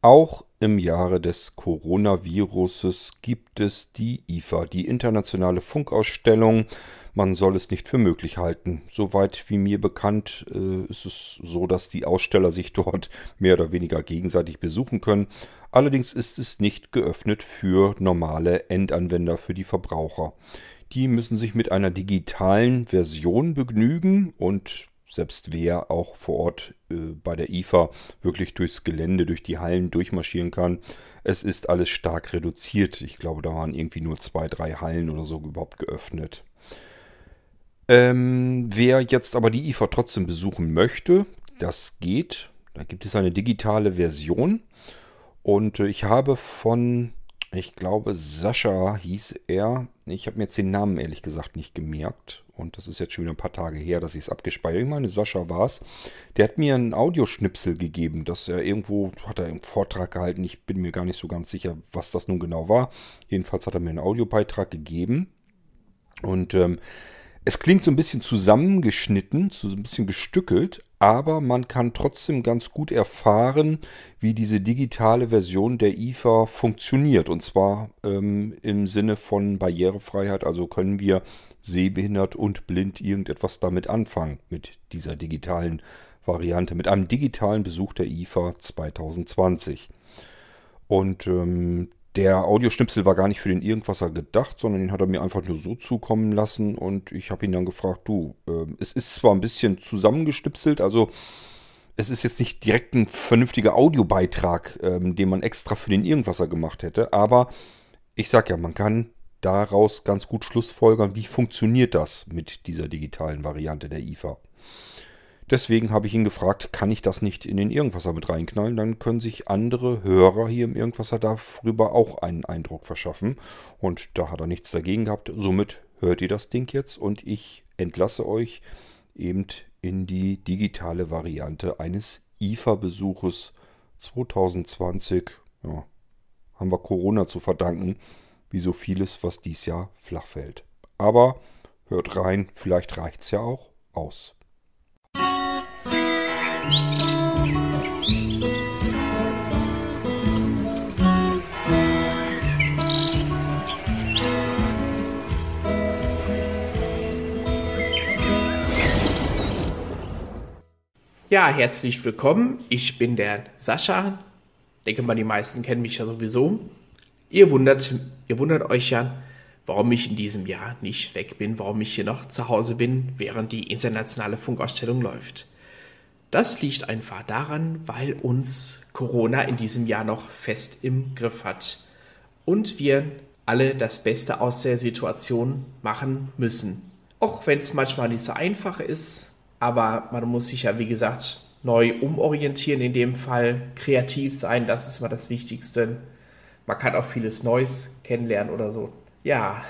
Auch im Jahre des Coronaviruses gibt es die IFA, die Internationale Funkausstellung. Man soll es nicht für möglich halten. Soweit wie mir bekannt äh, ist es so, dass die Aussteller sich dort mehr oder weniger gegenseitig besuchen können. Allerdings ist es nicht geöffnet für normale Endanwender, für die Verbraucher. Die müssen sich mit einer digitalen Version begnügen und selbst wer auch vor Ort äh, bei der IFA wirklich durchs Gelände, durch die Hallen durchmarschieren kann. Es ist alles stark reduziert. Ich glaube, da waren irgendwie nur zwei, drei Hallen oder so überhaupt geöffnet. Ähm, wer jetzt aber die IFA trotzdem besuchen möchte, das geht. Da gibt es eine digitale Version. Und äh, ich habe von, ich glaube, Sascha hieß er. Ich habe mir jetzt den Namen ehrlich gesagt nicht gemerkt. Und das ist jetzt schon wieder ein paar Tage her, dass ich es abgespeichert habe. Ich meine, Sascha war es. Der hat mir einen Audioschnipsel gegeben, dass er irgendwo, hat er einen Vortrag gehalten. Ich bin mir gar nicht so ganz sicher, was das nun genau war. Jedenfalls hat er mir einen Audiobeitrag gegeben. Und ähm, es klingt so ein bisschen zusammengeschnitten, so ein bisschen gestückelt, aber man kann trotzdem ganz gut erfahren, wie diese digitale Version der IFA funktioniert. Und zwar ähm, im Sinne von Barrierefreiheit. Also können wir sehbehindert und blind irgendetwas damit anfangen, mit dieser digitalen Variante, mit einem digitalen Besuch der IFA 2020. Und ähm, der Audioschnipsel war gar nicht für den Irgendwasser gedacht, sondern den hat er mir einfach nur so zukommen lassen und ich habe ihn dann gefragt, du, äh, es ist zwar ein bisschen zusammengestipselt, also es ist jetzt nicht direkt ein vernünftiger Audiobeitrag, ähm, den man extra für den Irgendwasser gemacht hätte, aber ich sag ja, man kann daraus ganz gut schlussfolgern, wie funktioniert das mit dieser digitalen Variante der IFA. Deswegen habe ich ihn gefragt, kann ich das nicht in den Irgendwasser mit reinknallen? Dann können sich andere Hörer hier im Irgendwasser darüber auch einen Eindruck verschaffen. Und da hat er nichts dagegen gehabt. Somit hört ihr das Ding jetzt und ich entlasse euch eben in die digitale Variante eines IFA-Besuches 2020. Ja, haben wir Corona zu verdanken wie so vieles, was dies Jahr flach fällt. Aber hört rein, vielleicht reicht es ja auch aus. Ja, herzlich willkommen. Ich bin der Sascha. Denke mal, die meisten kennen mich ja sowieso. Ihr wundert, ihr wundert euch ja, warum ich in diesem Jahr nicht weg bin, warum ich hier noch zu Hause bin, während die internationale Funkausstellung läuft. Das liegt einfach daran, weil uns Corona in diesem Jahr noch fest im Griff hat und wir alle das Beste aus der Situation machen müssen. Auch wenn es manchmal nicht so einfach ist, aber man muss sich ja, wie gesagt, neu umorientieren, in dem Fall kreativ sein, das ist mal das Wichtigste man kann auch vieles Neues kennenlernen oder so. Ja,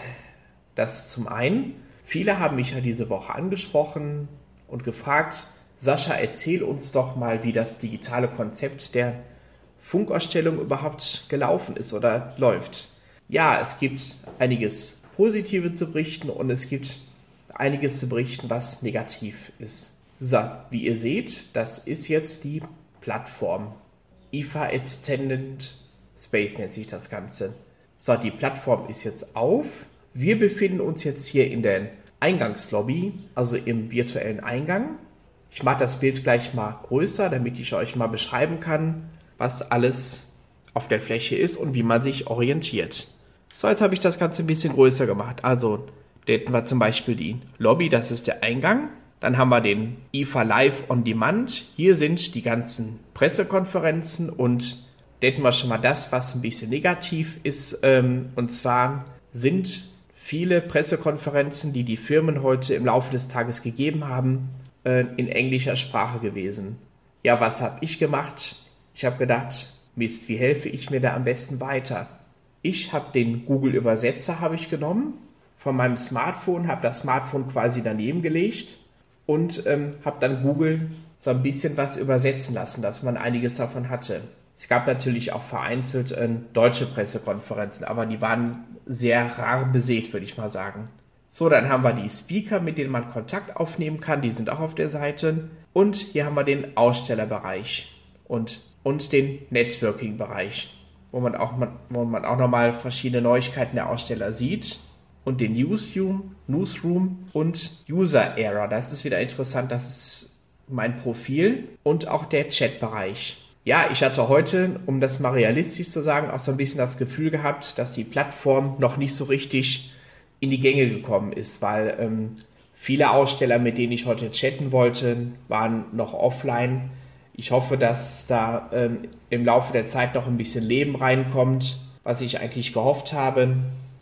das zum einen. Viele haben mich ja diese Woche angesprochen und gefragt, Sascha, erzähl uns doch mal, wie das digitale Konzept der Funkausstellung überhaupt gelaufen ist oder läuft. Ja, es gibt einiges Positive zu berichten und es gibt einiges zu berichten, was negativ ist. So, wie ihr seht, das ist jetzt die Plattform IFA Extended Space nennt sich das Ganze. So, die Plattform ist jetzt auf. Wir befinden uns jetzt hier in der Eingangslobby, also im virtuellen Eingang. Ich mache das Bild gleich mal größer, damit ich euch mal beschreiben kann, was alles auf der Fläche ist und wie man sich orientiert. So, jetzt habe ich das Ganze ein bisschen größer gemacht. Also, da hätten wir zum Beispiel die Lobby, das ist der Eingang. Dann haben wir den IFA Live on Demand. Hier sind die ganzen Pressekonferenzen und denken wir schon mal das, was ein bisschen negativ ist. Ähm, und zwar sind viele Pressekonferenzen, die die Firmen heute im Laufe des Tages gegeben haben, äh, in englischer Sprache gewesen. Ja, was habe ich gemacht? Ich habe gedacht, Mist, wie helfe ich mir da am besten weiter? Ich habe den Google Übersetzer habe ich genommen von meinem Smartphone, habe das Smartphone quasi daneben gelegt und ähm, habe dann Google so ein bisschen was übersetzen lassen, dass man einiges davon hatte. Es gab natürlich auch vereinzelt äh, deutsche Pressekonferenzen, aber die waren sehr rar besät, würde ich mal sagen. So, dann haben wir die Speaker, mit denen man Kontakt aufnehmen kann, die sind auch auf der Seite. Und hier haben wir den Ausstellerbereich. Und und den Networking-Bereich, wo man auch, wo man auch nochmal verschiedene Neuigkeiten der Aussteller sieht. Und den Newsroom, Newsroom und User Era. Das ist wieder interessant. Das ist mein Profil und auch der Chat-Bereich. Ja, ich hatte heute, um das mal realistisch zu sagen, auch so ein bisschen das Gefühl gehabt, dass die Plattform noch nicht so richtig in die Gänge gekommen ist, weil ähm, viele Aussteller, mit denen ich heute chatten wollte, waren noch offline. Ich hoffe, dass da ähm, im Laufe der Zeit noch ein bisschen Leben reinkommt, was ich eigentlich gehofft habe.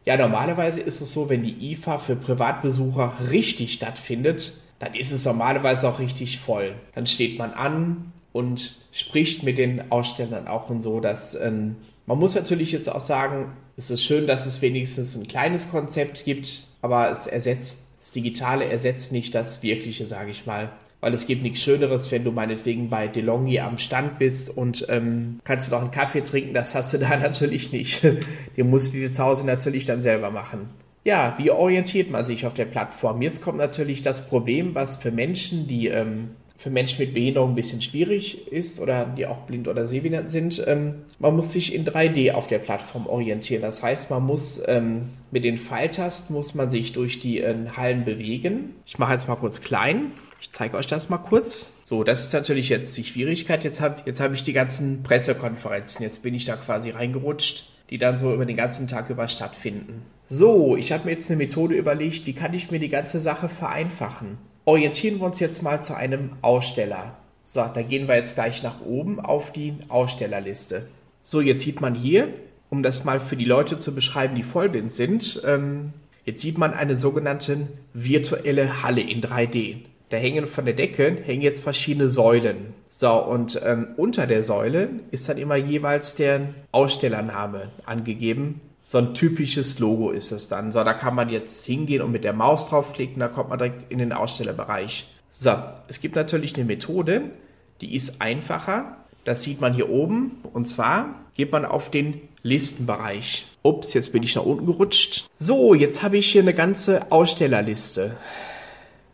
Ja, normalerweise ist es so, wenn die IFA für Privatbesucher richtig stattfindet, dann ist es normalerweise auch richtig voll. Dann steht man an und spricht mit den Ausstellern auch und so, dass ähm, man muss natürlich jetzt auch sagen, es ist schön, dass es wenigstens ein kleines Konzept gibt, aber es ersetzt, das Digitale ersetzt nicht das Wirkliche, sage ich mal. Weil es gibt nichts Schöneres, wenn du meinetwegen bei DeLonghi am Stand bist und ähm, kannst du doch einen Kaffee trinken, das hast du da natürlich nicht. Den musst du dir zu Hause natürlich dann selber machen. Ja, wie orientiert man sich auf der Plattform? Jetzt kommt natürlich das Problem, was für Menschen, die ähm, für Menschen mit Behinderung ein bisschen schwierig ist oder die auch blind oder sehbehindert sind. Ähm, man muss sich in 3D auf der Plattform orientieren. Das heißt, man muss ähm, mit den Pfeiltasten muss man sich durch die äh, Hallen bewegen. Ich mache jetzt mal kurz klein. Ich zeige euch das mal kurz. So, das ist natürlich jetzt die Schwierigkeit. Jetzt habe jetzt hab ich die ganzen Pressekonferenzen. Jetzt bin ich da quasi reingerutscht, die dann so über den ganzen Tag über stattfinden. So, ich habe mir jetzt eine Methode überlegt, wie kann ich mir die ganze Sache vereinfachen orientieren wir uns jetzt mal zu einem Aussteller. So, da gehen wir jetzt gleich nach oben auf die Ausstellerliste. So, jetzt sieht man hier, um das mal für die Leute zu beschreiben, die vollblind sind, ähm, jetzt sieht man eine sogenannte virtuelle Halle in 3D. Da hängen von der Decke hängen jetzt verschiedene Säulen. So, und ähm, unter der Säule ist dann immer jeweils der Ausstellername angegeben so ein typisches Logo ist es dann. So, da kann man jetzt hingehen und mit der Maus draufklicken, da kommt man direkt in den Ausstellerbereich. So, es gibt natürlich eine Methode, die ist einfacher. Das sieht man hier oben. Und zwar geht man auf den Listenbereich. Ups, jetzt bin ich nach unten gerutscht. So, jetzt habe ich hier eine ganze Ausstellerliste.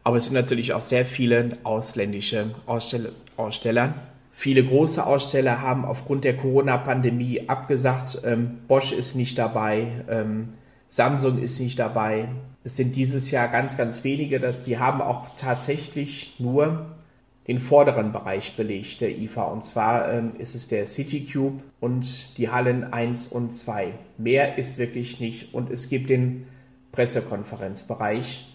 Aber es sind natürlich auch sehr viele ausländische Aussteller. Aussteller. Viele große Aussteller haben aufgrund der Corona-Pandemie abgesagt. Ähm, Bosch ist nicht dabei, ähm, Samsung ist nicht dabei. Es sind dieses Jahr ganz, ganz wenige, dass die haben auch tatsächlich nur den vorderen Bereich belegt, der IFA. Und zwar ähm, ist es der CityCube und die Hallen 1 und 2. Mehr ist wirklich nicht. Und es gibt den Pressekonferenzbereich.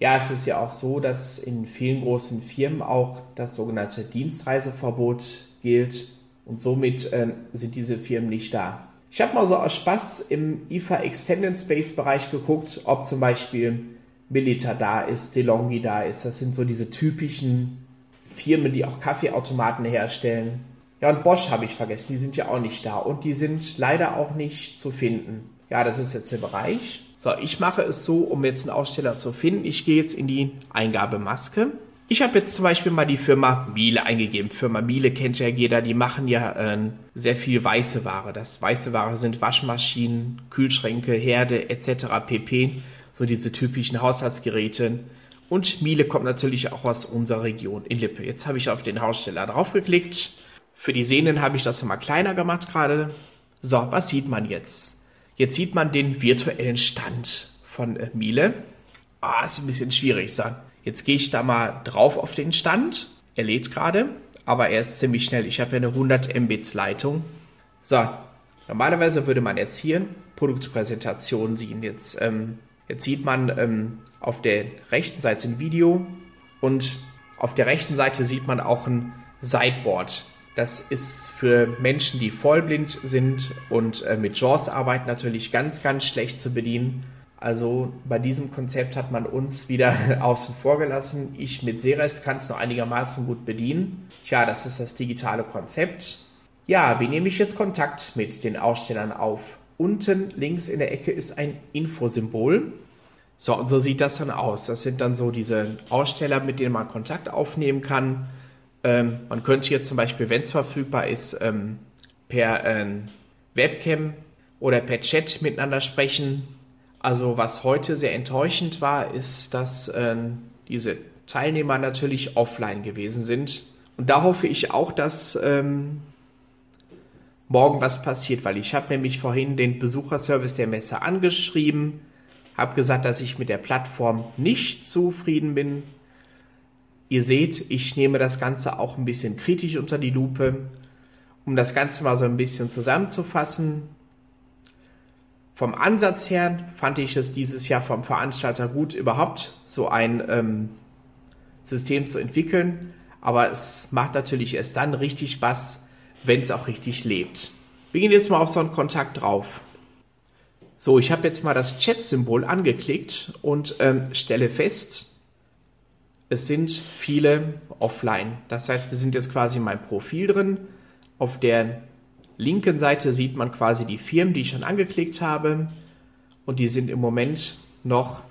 Ja, es ist ja auch so, dass in vielen großen Firmen auch das sogenannte Dienstreiseverbot gilt und somit äh, sind diese Firmen nicht da. Ich habe mal so aus Spaß im IFA Extended Space Bereich geguckt, ob zum Beispiel Milita da ist, DeLonghi da ist. Das sind so diese typischen Firmen, die auch Kaffeeautomaten herstellen. Ja, und Bosch habe ich vergessen, die sind ja auch nicht da und die sind leider auch nicht zu finden. Ja, das ist jetzt der Bereich. So, ich mache es so, um jetzt einen Aussteller zu finden. Ich gehe jetzt in die Eingabemaske. Ich habe jetzt zum Beispiel mal die Firma Miele eingegeben. Firma Miele kennt ja jeder, die machen ja äh, sehr viel weiße Ware. Das weiße Ware sind Waschmaschinen, Kühlschränke, Herde etc. pp. So diese typischen Haushaltsgeräte. Und Miele kommt natürlich auch aus unserer Region in Lippe. Jetzt habe ich auf den Haussteller draufgeklickt. Für die Sehnen habe ich das mal kleiner gemacht gerade. So, was sieht man jetzt? Jetzt sieht man den virtuellen Stand von äh, Miele. Ah, ist ein bisschen schwierig. Jetzt gehe ich da mal drauf auf den Stand. Er lädt gerade, aber er ist ziemlich schnell. Ich habe ja eine 100 Mbits Leitung. So, normalerweise würde man jetzt hier Produktpräsentation sehen. Jetzt, ähm, jetzt sieht man ähm, auf der rechten Seite ein Video und auf der rechten Seite sieht man auch ein Sideboard. Das ist für Menschen, die vollblind sind und äh, mit JAWS arbeiten, natürlich ganz, ganz schlecht zu bedienen. Also bei diesem Konzept hat man uns wieder außen vor gelassen. Ich mit Serest kann es noch einigermaßen gut bedienen. Tja, das ist das digitale Konzept. Ja, wie nehme ich jetzt Kontakt mit den Ausstellern auf? Unten links in der Ecke ist ein Infosymbol. So, und so sieht das dann aus. Das sind dann so diese Aussteller, mit denen man Kontakt aufnehmen kann. Ähm, man könnte hier zum Beispiel, wenn es verfügbar ist, ähm, per ähm, Webcam oder per Chat miteinander sprechen. Also was heute sehr enttäuschend war, ist, dass ähm, diese Teilnehmer natürlich offline gewesen sind. Und da hoffe ich auch, dass, ähm, morgen was passiert, weil ich habe nämlich vorhin den Besucherservice der Messe angeschrieben, habe gesagt, dass ich mit der Plattform nicht zufrieden bin. Ihr seht, ich nehme das Ganze auch ein bisschen kritisch unter die Lupe, um das Ganze mal so ein bisschen zusammenzufassen. Vom Ansatz her fand ich es dieses Jahr vom Veranstalter gut, überhaupt so ein ähm, System zu entwickeln. Aber es macht natürlich erst dann richtig Spaß, wenn es auch richtig lebt. Wir gehen jetzt mal auf so einen Kontakt drauf. So, ich habe jetzt mal das Chat-Symbol angeklickt und ähm, stelle fest, es sind viele offline. Das heißt, wir sind jetzt quasi in meinem Profil drin. Auf der linken Seite sieht man quasi die Firmen, die ich schon angeklickt habe. Und die sind im Moment noch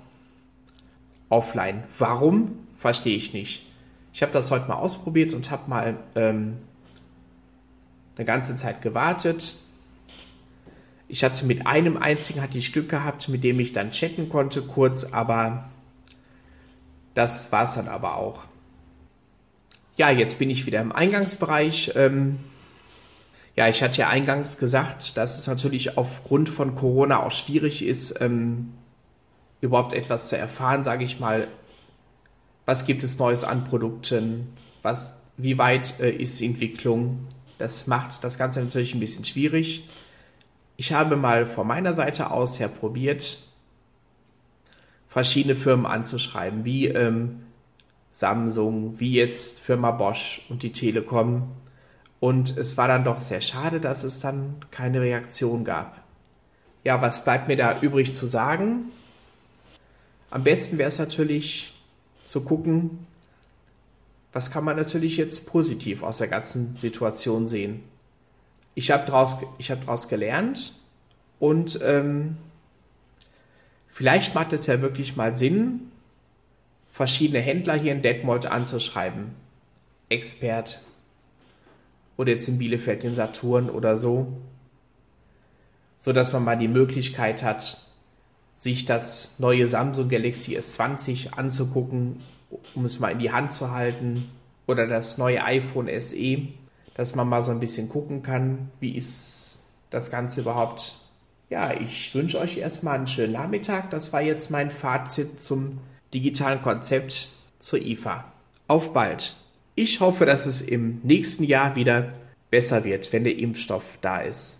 offline. Warum? Verstehe ich nicht. Ich habe das heute mal ausprobiert und habe mal ähm, eine ganze Zeit gewartet. Ich hatte mit einem einzigen hatte ich Glück gehabt, mit dem ich dann chatten konnte kurz, aber das war es dann aber auch. Ja, jetzt bin ich wieder im Eingangsbereich. Ähm, ja, ich hatte ja eingangs gesagt, dass es natürlich aufgrund von Corona auch schwierig ist, ähm, überhaupt etwas zu erfahren, sage ich mal. Was gibt es Neues an Produkten? Was, wie weit äh, ist die Entwicklung? Das macht das Ganze natürlich ein bisschen schwierig. Ich habe mal von meiner Seite aus her probiert, verschiedene Firmen anzuschreiben, wie ähm, Samsung, wie jetzt Firma Bosch und die Telekom. Und es war dann doch sehr schade, dass es dann keine Reaktion gab. Ja, was bleibt mir da übrig zu sagen? Am besten wäre es natürlich zu gucken, was kann man natürlich jetzt positiv aus der ganzen Situation sehen? Ich habe daraus, hab daraus gelernt und ähm, vielleicht macht es ja wirklich mal Sinn, verschiedene Händler hier in Detmold anzuschreiben. Expert oder jetzt in Bielefeld den Saturn oder so, so dass man mal die Möglichkeit hat, sich das neue Samsung Galaxy S20 anzugucken um es mal in die Hand zu halten, oder das neue iPhone SE, dass man mal so ein bisschen gucken kann, wie ist das Ganze überhaupt. Ja, ich wünsche euch erstmal einen schönen Nachmittag. Das war jetzt mein Fazit zum digitalen Konzept zur IFA. Auf bald. Ich hoffe, dass es im nächsten Jahr wieder besser wird, wenn der Impfstoff da ist.